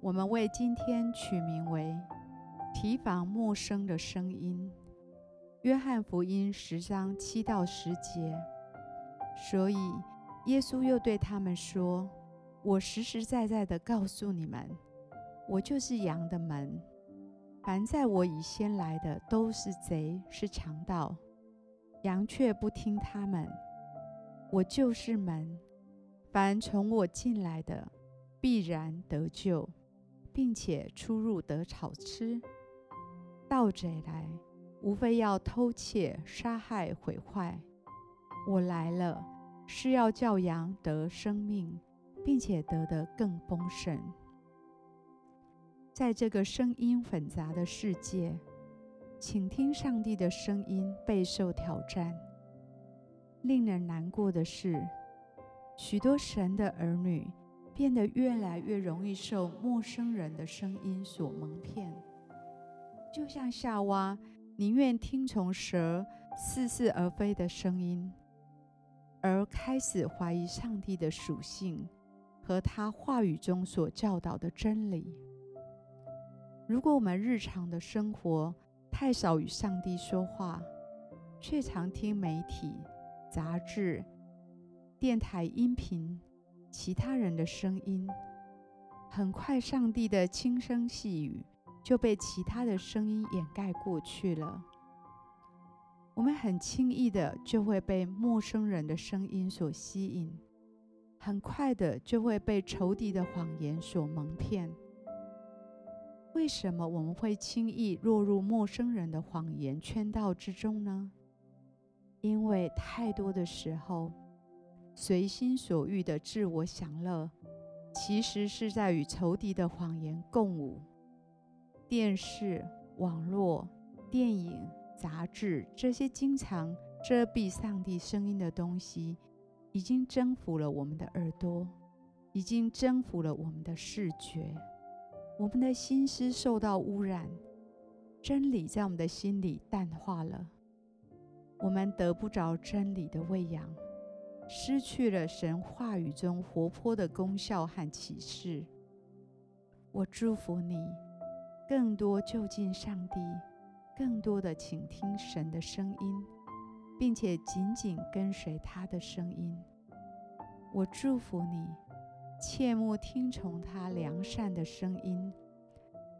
我们为今天取名为“提防陌生的声音”。约翰福音十章七到十节。所以耶稣又对他们说：“我实实在在的告诉你们，我就是羊的门。凡在我以先来的，都是贼，是强盗。”羊却不听他们。我就是门，凡从我进来的，必然得救，并且出入得草吃。盗贼来，无非要偷窃、杀害、毁坏。我来了，是要叫羊得生命，并且得的更丰盛。在这个声音混杂的世界，请听上帝的声音备受挑战。令人难过的是，许多神的儿女变得越来越容易受陌生人的声音所蒙骗，就像夏娃宁愿听从蛇似是而非的声音，而开始怀疑上帝的属性和他话语中所教导的真理。如果我们日常的生活，太少与上帝说话，却常听媒体、杂志、电台音频、其他人的声音。很快，上帝的轻声细语就被其他的声音掩盖过去了。我们很轻易的就会被陌生人的声音所吸引，很快的就会被仇敌的谎言所蒙骗。为什么我们会轻易落入陌生人的谎言圈套之中呢？因为太多的时候，随心所欲的自我享乐，其实是在与仇敌的谎言共舞。电视、网络、电影、杂志这些经常遮蔽上帝声音的东西，已经征服了我们的耳朵，已经征服了我们的视觉。我们的心思受到污染，真理在我们的心里淡化了，我们得不着真理的喂养，失去了神话语中活泼的功效和启示。我祝福你，更多就近上帝，更多的倾听神的声音，并且紧紧跟随他的声音。我祝福你。切莫听从他良善的声音。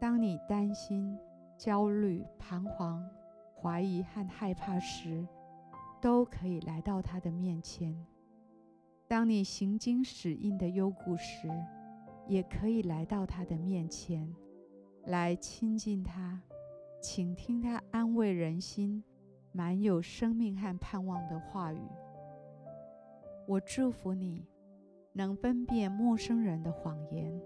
当你担心、焦虑、彷徨、怀疑和害怕时，都可以来到他的面前；当你行经死荫的幽谷时，也可以来到他的面前，来亲近他，倾听他安慰人心、满有生命和盼望的话语。我祝福你。能分辨陌生人的谎言，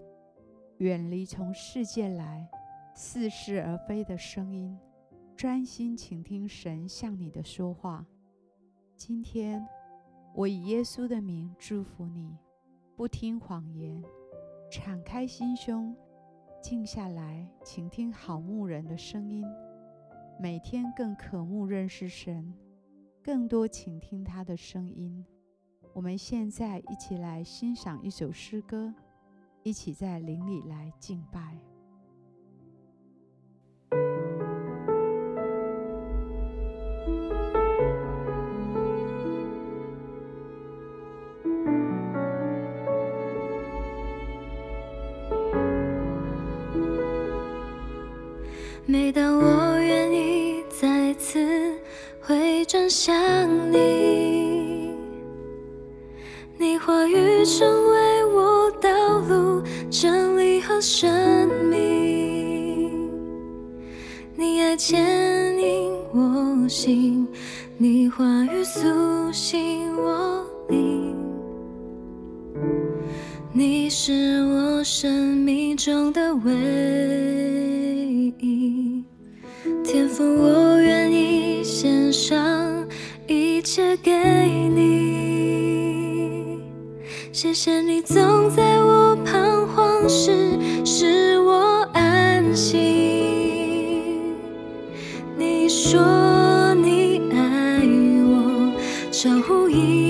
远离从世界来似是而非的声音，专心倾听神向你的说话。今天，我以耶稣的名祝福你，不听谎言，敞开心胸，静下来倾听好牧人的声音，每天更渴慕认识神，更多倾听他的声音。我们现在一起来欣赏一首诗歌，一起在灵里来敬拜。每当我愿意再次回转向你，你话语成为我道路、真理和生命。你爱牵引我心，你话语苏醒我灵。你是我生命中的唯一。我愿意献上一切给你？谢谢你总在我彷徨时使我安心。你说你爱我守护一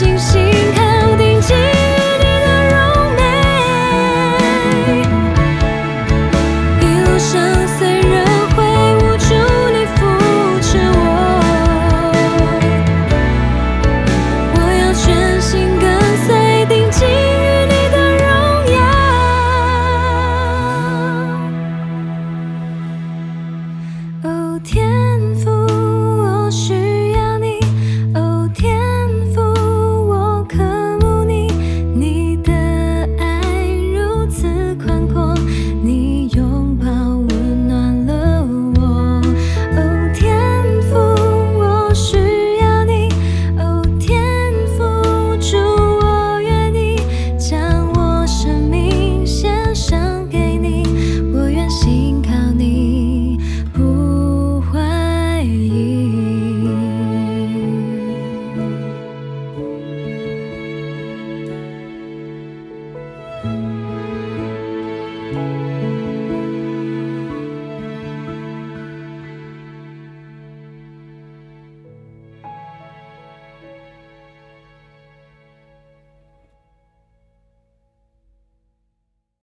惊喜